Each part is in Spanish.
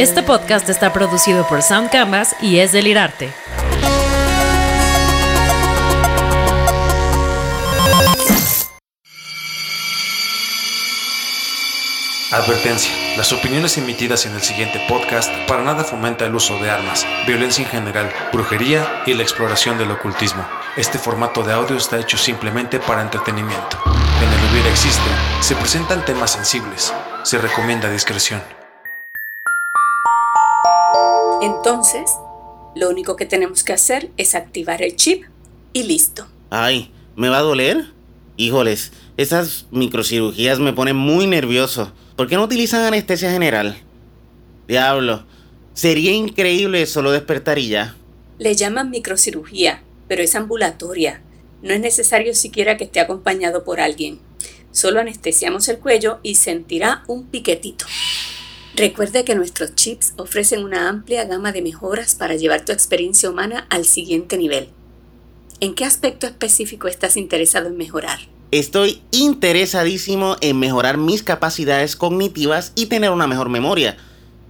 Este podcast está producido por Sound Canvas y es delirarte. Advertencia. Las opiniones emitidas en el siguiente podcast para nada fomenta el uso de armas, violencia en general, brujería y la exploración del ocultismo. Este formato de audio está hecho simplemente para entretenimiento. En el hubiera existe, se presentan temas sensibles. Se recomienda discreción. Entonces, lo único que tenemos que hacer es activar el chip y listo. Ay, ¿me va a doler? Híjoles, esas microcirugías me ponen muy nervioso. ¿Por qué no utilizan anestesia general? Diablo, sería increíble solo despertar y ya. Le llaman microcirugía, pero es ambulatoria. No es necesario siquiera que esté acompañado por alguien. Solo anestesiamos el cuello y sentirá un piquetito. Recuerde que nuestros chips ofrecen una amplia gama de mejoras para llevar tu experiencia humana al siguiente nivel. ¿En qué aspecto específico estás interesado en mejorar? Estoy interesadísimo en mejorar mis capacidades cognitivas y tener una mejor memoria.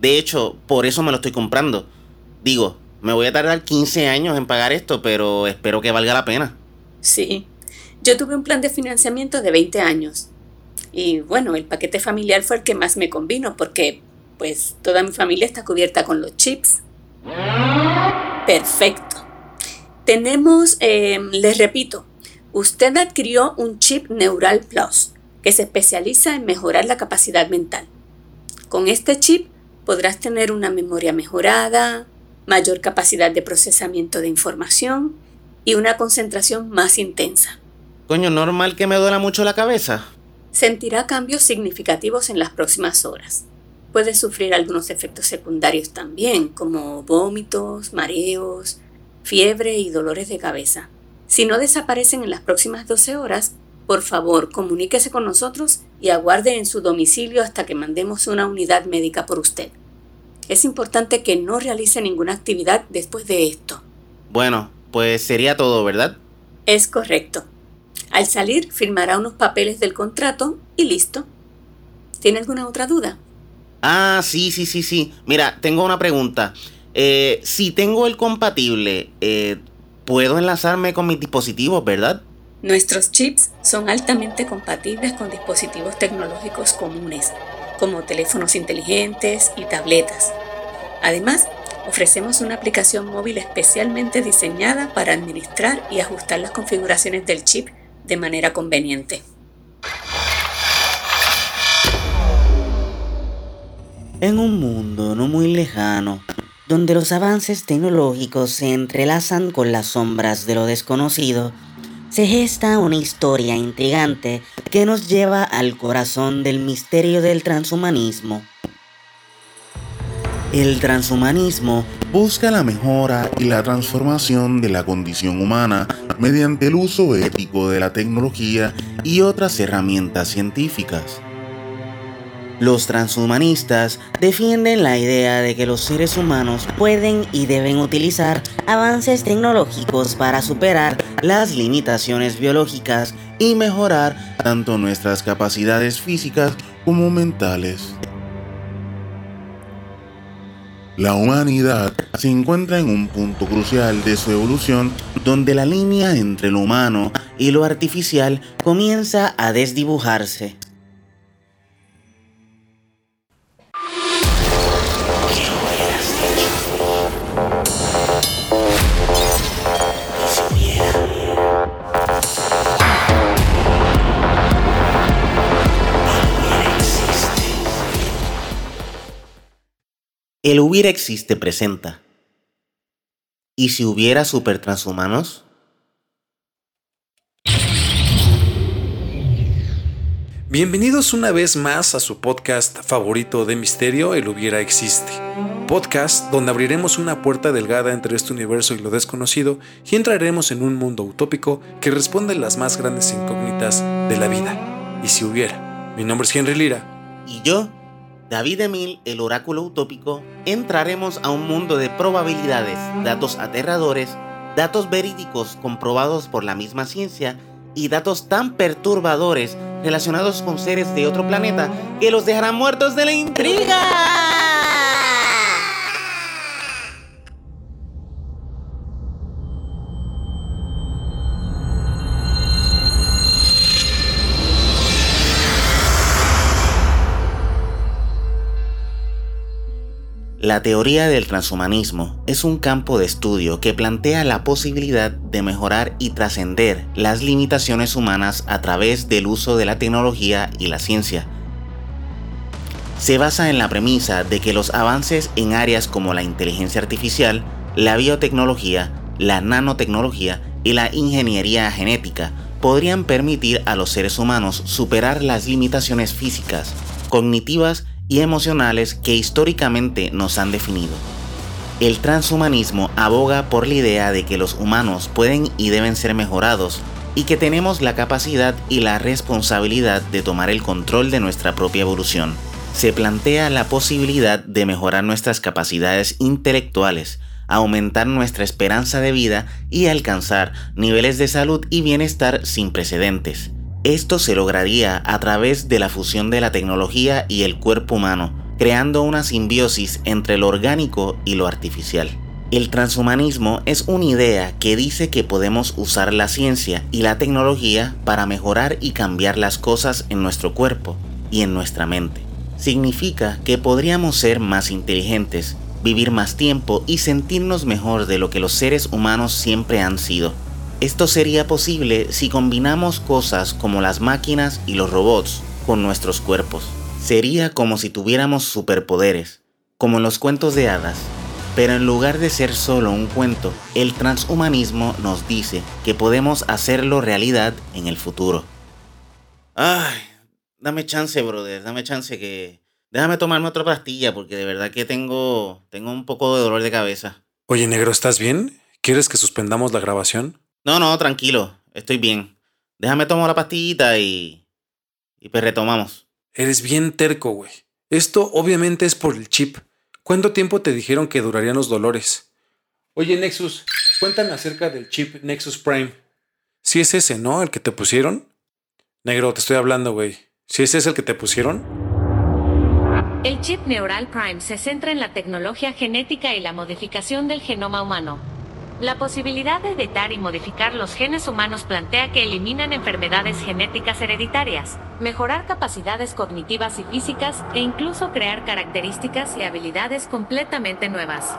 De hecho, por eso me lo estoy comprando. Digo, me voy a tardar 15 años en pagar esto, pero espero que valga la pena. Sí, yo tuve un plan de financiamiento de 20 años. Y bueno, el paquete familiar fue el que más me convino porque pues toda mi familia está cubierta con los chips. Perfecto. Tenemos, eh, les repito, Usted adquirió un chip Neural Plus que se especializa en mejorar la capacidad mental. Con este chip podrás tener una memoria mejorada, mayor capacidad de procesamiento de información y una concentración más intensa. Coño, normal que me duela mucho la cabeza. Sentirá cambios significativos en las próximas horas. Puede sufrir algunos efectos secundarios también, como vómitos, mareos, fiebre y dolores de cabeza. Si no desaparecen en las próximas 12 horas, por favor comuníquese con nosotros y aguarde en su domicilio hasta que mandemos una unidad médica por usted. Es importante que no realice ninguna actividad después de esto. Bueno, pues sería todo, ¿verdad? Es correcto. Al salir, firmará unos papeles del contrato y listo. ¿Tiene alguna otra duda? Ah, sí, sí, sí, sí. Mira, tengo una pregunta. Eh, si tengo el compatible, eh, puedo enlazarme con mis dispositivos, ¿verdad? Nuestros chips son altamente compatibles con dispositivos tecnológicos comunes, como teléfonos inteligentes y tabletas. Además, ofrecemos una aplicación móvil especialmente diseñada para administrar y ajustar las configuraciones del chip de manera conveniente. En un mundo no muy lejano, donde los avances tecnológicos se entrelazan con las sombras de lo desconocido, se gesta una historia intrigante que nos lleva al corazón del misterio del transhumanismo. El transhumanismo busca la mejora y la transformación de la condición humana mediante el uso ético de la tecnología y otras herramientas científicas. Los transhumanistas defienden la idea de que los seres humanos pueden y deben utilizar avances tecnológicos para superar las limitaciones biológicas y mejorar tanto nuestras capacidades físicas como mentales. La humanidad se encuentra en un punto crucial de su evolución donde la línea entre lo humano y lo artificial comienza a desdibujarse. El hubiera existe presenta. ¿Y si hubiera supertranshumanos? Bienvenidos una vez más a su podcast favorito de misterio, El hubiera existe. Podcast donde abriremos una puerta delgada entre este universo y lo desconocido y entraremos en un mundo utópico que responde las más grandes incógnitas de la vida. ¿Y si hubiera? Mi nombre es Henry Lira. Y yo, David Emil, el oráculo utópico, entraremos a un mundo de probabilidades, datos aterradores, datos verídicos comprobados por la misma ciencia y datos tan perturbadores relacionados con seres de otro planeta que los dejarán muertos de la intriga. La teoría del transhumanismo es un campo de estudio que plantea la posibilidad de mejorar y trascender las limitaciones humanas a través del uso de la tecnología y la ciencia. Se basa en la premisa de que los avances en áreas como la inteligencia artificial, la biotecnología, la nanotecnología y la ingeniería genética podrían permitir a los seres humanos superar las limitaciones físicas, cognitivas y emocionales que históricamente nos han definido. El transhumanismo aboga por la idea de que los humanos pueden y deben ser mejorados y que tenemos la capacidad y la responsabilidad de tomar el control de nuestra propia evolución. Se plantea la posibilidad de mejorar nuestras capacidades intelectuales, aumentar nuestra esperanza de vida y alcanzar niveles de salud y bienestar sin precedentes. Esto se lograría a través de la fusión de la tecnología y el cuerpo humano, creando una simbiosis entre lo orgánico y lo artificial. El transhumanismo es una idea que dice que podemos usar la ciencia y la tecnología para mejorar y cambiar las cosas en nuestro cuerpo y en nuestra mente. Significa que podríamos ser más inteligentes, vivir más tiempo y sentirnos mejor de lo que los seres humanos siempre han sido. Esto sería posible si combinamos cosas como las máquinas y los robots con nuestros cuerpos. Sería como si tuviéramos superpoderes, como en los cuentos de hadas. Pero en lugar de ser solo un cuento, el transhumanismo nos dice que podemos hacerlo realidad en el futuro. Ay, dame chance, brother, dame chance que Déjame tomarme otra pastilla porque de verdad que tengo, tengo un poco de dolor de cabeza. Oye, negro, ¿estás bien? ¿Quieres que suspendamos la grabación? No, no, tranquilo, estoy bien. Déjame tomar la pastillita y... y pues retomamos. Eres bien terco, güey. Esto obviamente es por el chip. ¿Cuánto tiempo te dijeron que durarían los dolores? Oye, Nexus, cuéntame acerca del chip Nexus Prime. Si es ese, ¿no? El que te pusieron. Negro, te estoy hablando, güey. Si ese es el que te pusieron. El chip Neural Prime se centra en la tecnología genética y la modificación del genoma humano. La posibilidad de editar y modificar los genes humanos plantea que eliminan enfermedades genéticas hereditarias, mejorar capacidades cognitivas y físicas e incluso crear características y habilidades completamente nuevas.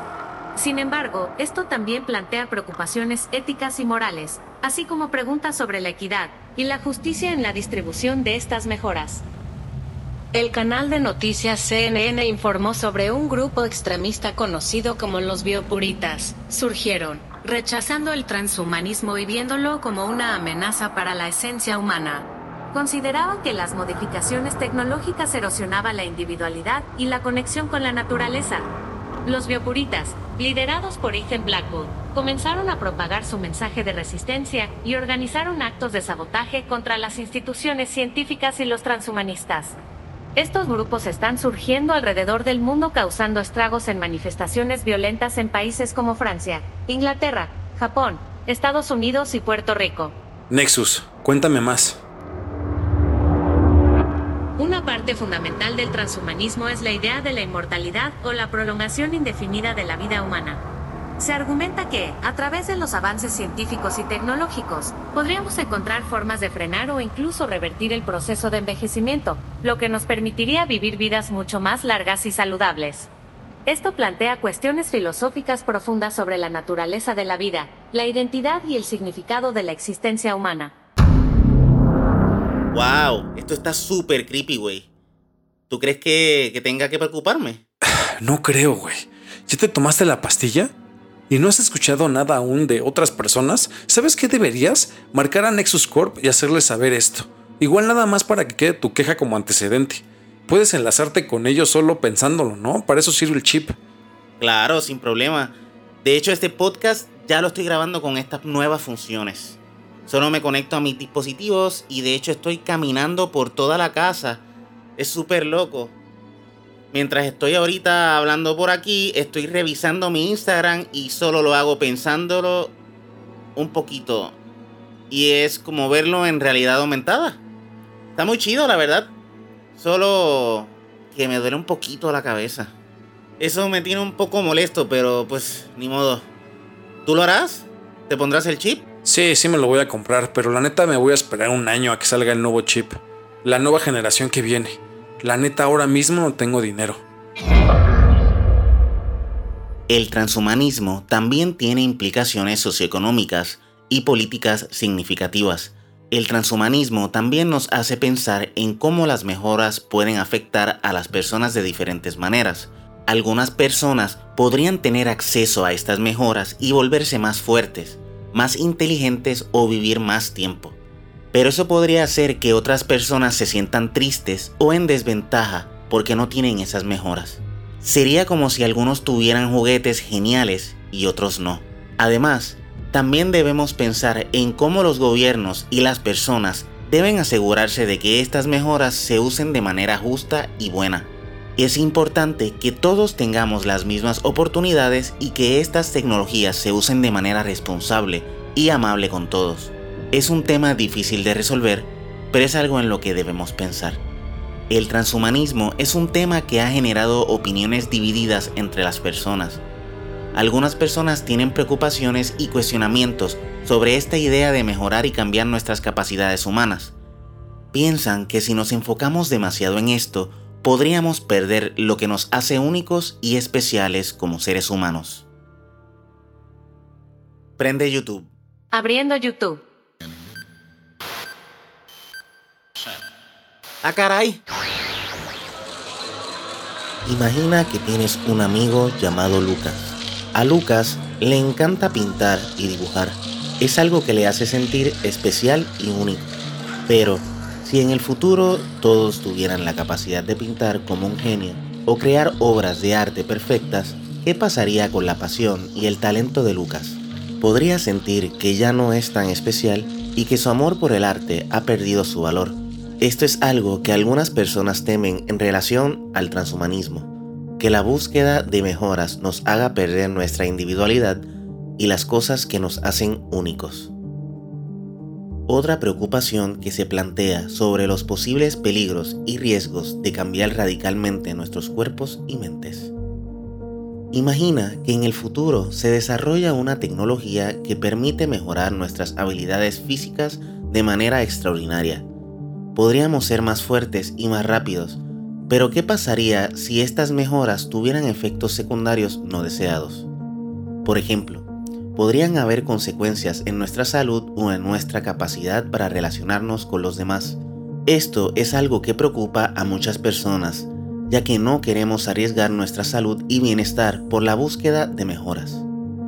Sin embargo, esto también plantea preocupaciones éticas y morales, así como preguntas sobre la equidad y la justicia en la distribución de estas mejoras. El canal de noticias CNN informó sobre un grupo extremista conocido como los biopuritas. Surgieron, rechazando el transhumanismo y viéndolo como una amenaza para la esencia humana. Consideraban que las modificaciones tecnológicas erosionaban la individualidad y la conexión con la naturaleza. Los biopuritas, liderados por Ethan Blackwood, comenzaron a propagar su mensaje de resistencia y organizaron actos de sabotaje contra las instituciones científicas y los transhumanistas. Estos grupos están surgiendo alrededor del mundo causando estragos en manifestaciones violentas en países como Francia, Inglaterra, Japón, Estados Unidos y Puerto Rico. Nexus, cuéntame más. Una parte fundamental del transhumanismo es la idea de la inmortalidad o la prolongación indefinida de la vida humana. Se argumenta que, a través de los avances científicos y tecnológicos, podríamos encontrar formas de frenar o incluso revertir el proceso de envejecimiento, lo que nos permitiría vivir vidas mucho más largas y saludables. Esto plantea cuestiones filosóficas profundas sobre la naturaleza de la vida, la identidad y el significado de la existencia humana. Wow, esto está súper creepy, güey. ¿Tú crees que, que tenga que preocuparme? No creo, güey. ¿Ya te tomaste la pastilla? Y no has escuchado nada aún de otras personas, ¿sabes qué deberías? Marcar a Nexus Corp y hacerles saber esto. Igual nada más para que quede tu queja como antecedente. Puedes enlazarte con ellos solo pensándolo, ¿no? Para eso sirve el chip. Claro, sin problema. De hecho, este podcast ya lo estoy grabando con estas nuevas funciones. Solo me conecto a mis dispositivos y de hecho estoy caminando por toda la casa. Es súper loco. Mientras estoy ahorita hablando por aquí, estoy revisando mi Instagram y solo lo hago pensándolo un poquito. Y es como verlo en realidad aumentada. Está muy chido, la verdad. Solo que me duele un poquito la cabeza. Eso me tiene un poco molesto, pero pues ni modo. ¿Tú lo harás? ¿Te pondrás el chip? Sí, sí me lo voy a comprar, pero la neta me voy a esperar un año a que salga el nuevo chip. La nueva generación que viene. La neta, ahora mismo no tengo dinero. El transhumanismo también tiene implicaciones socioeconómicas y políticas significativas. El transhumanismo también nos hace pensar en cómo las mejoras pueden afectar a las personas de diferentes maneras. Algunas personas podrían tener acceso a estas mejoras y volverse más fuertes, más inteligentes o vivir más tiempo. Pero eso podría hacer que otras personas se sientan tristes o en desventaja porque no tienen esas mejoras. Sería como si algunos tuvieran juguetes geniales y otros no. Además, también debemos pensar en cómo los gobiernos y las personas deben asegurarse de que estas mejoras se usen de manera justa y buena. Es importante que todos tengamos las mismas oportunidades y que estas tecnologías se usen de manera responsable y amable con todos. Es un tema difícil de resolver, pero es algo en lo que debemos pensar. El transhumanismo es un tema que ha generado opiniones divididas entre las personas. Algunas personas tienen preocupaciones y cuestionamientos sobre esta idea de mejorar y cambiar nuestras capacidades humanas. Piensan que si nos enfocamos demasiado en esto, podríamos perder lo que nos hace únicos y especiales como seres humanos. Prende YouTube. Abriendo YouTube. ¡Ah, caray! Imagina que tienes un amigo llamado Lucas. A Lucas le encanta pintar y dibujar. Es algo que le hace sentir especial y único. Pero, si en el futuro todos tuvieran la capacidad de pintar como un genio o crear obras de arte perfectas, ¿qué pasaría con la pasión y el talento de Lucas? Podría sentir que ya no es tan especial y que su amor por el arte ha perdido su valor. Esto es algo que algunas personas temen en relación al transhumanismo, que la búsqueda de mejoras nos haga perder nuestra individualidad y las cosas que nos hacen únicos. Otra preocupación que se plantea sobre los posibles peligros y riesgos de cambiar radicalmente nuestros cuerpos y mentes. Imagina que en el futuro se desarrolla una tecnología que permite mejorar nuestras habilidades físicas de manera extraordinaria podríamos ser más fuertes y más rápidos, pero ¿qué pasaría si estas mejoras tuvieran efectos secundarios no deseados? Por ejemplo, podrían haber consecuencias en nuestra salud o en nuestra capacidad para relacionarnos con los demás. Esto es algo que preocupa a muchas personas, ya que no queremos arriesgar nuestra salud y bienestar por la búsqueda de mejoras.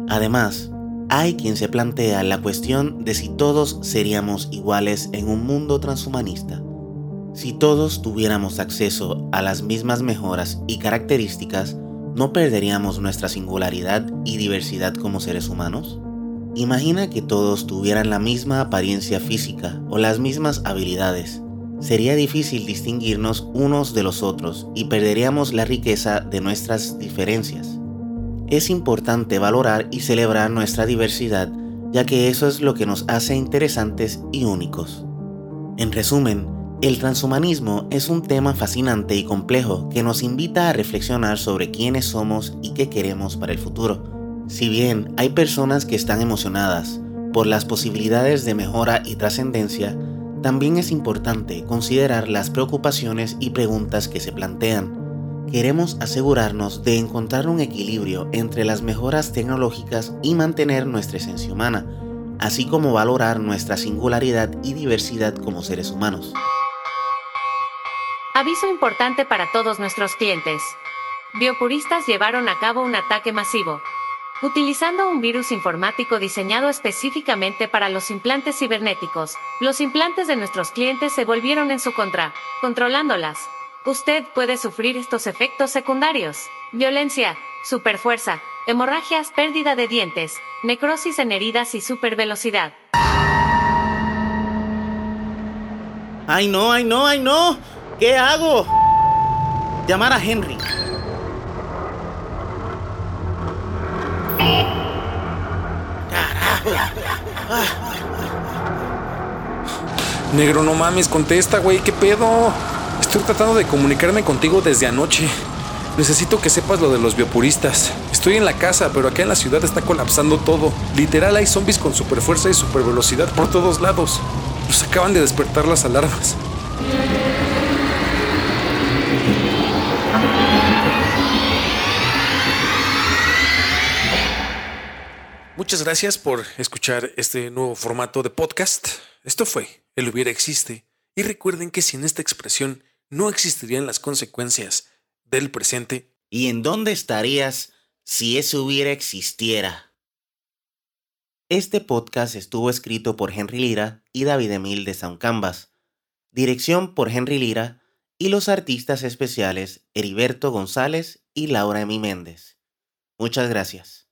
Además, hay quien se plantea la cuestión de si todos seríamos iguales en un mundo transhumanista. Si todos tuviéramos acceso a las mismas mejoras y características, ¿no perderíamos nuestra singularidad y diversidad como seres humanos? Imagina que todos tuvieran la misma apariencia física o las mismas habilidades. Sería difícil distinguirnos unos de los otros y perderíamos la riqueza de nuestras diferencias es importante valorar y celebrar nuestra diversidad, ya que eso es lo que nos hace interesantes y únicos. En resumen, el transhumanismo es un tema fascinante y complejo que nos invita a reflexionar sobre quiénes somos y qué queremos para el futuro. Si bien hay personas que están emocionadas por las posibilidades de mejora y trascendencia, también es importante considerar las preocupaciones y preguntas que se plantean queremos asegurarnos de encontrar un equilibrio entre las mejoras tecnológicas y mantener nuestra esencia humana, así como valorar nuestra singularidad y diversidad como seres humanos. Aviso importante para todos nuestros clientes. Biopuristas llevaron a cabo un ataque masivo. Utilizando un virus informático diseñado específicamente para los implantes cibernéticos, los implantes de nuestros clientes se volvieron en su contra, controlándolas, Usted puede sufrir estos efectos secundarios. Violencia, superfuerza, hemorragias, pérdida de dientes, necrosis en heridas y supervelocidad. ¡Ay no, ay no, ay no! ¿Qué hago? Llamar a Henry. Carajo. Negro, no mames, contesta, güey, ¿qué pedo? Estoy tratando de comunicarme contigo desde anoche. Necesito que sepas lo de los biopuristas. Estoy en la casa, pero acá en la ciudad está colapsando todo. Literal hay zombies con superfuerza y supervelocidad por todos lados. Nos acaban de despertar las alarmas. Muchas gracias por escuchar este nuevo formato de podcast. Esto fue El hubiera existe. Y recuerden que sin esta expresión no existirían las consecuencias del presente. ¿Y en dónde estarías si ese hubiera existiera? Este podcast estuvo escrito por Henry Lira y David Emil de Sound Canvas. Dirección por Henry Lira y los artistas especiales Heriberto González y Laura Emi Méndez. Muchas gracias.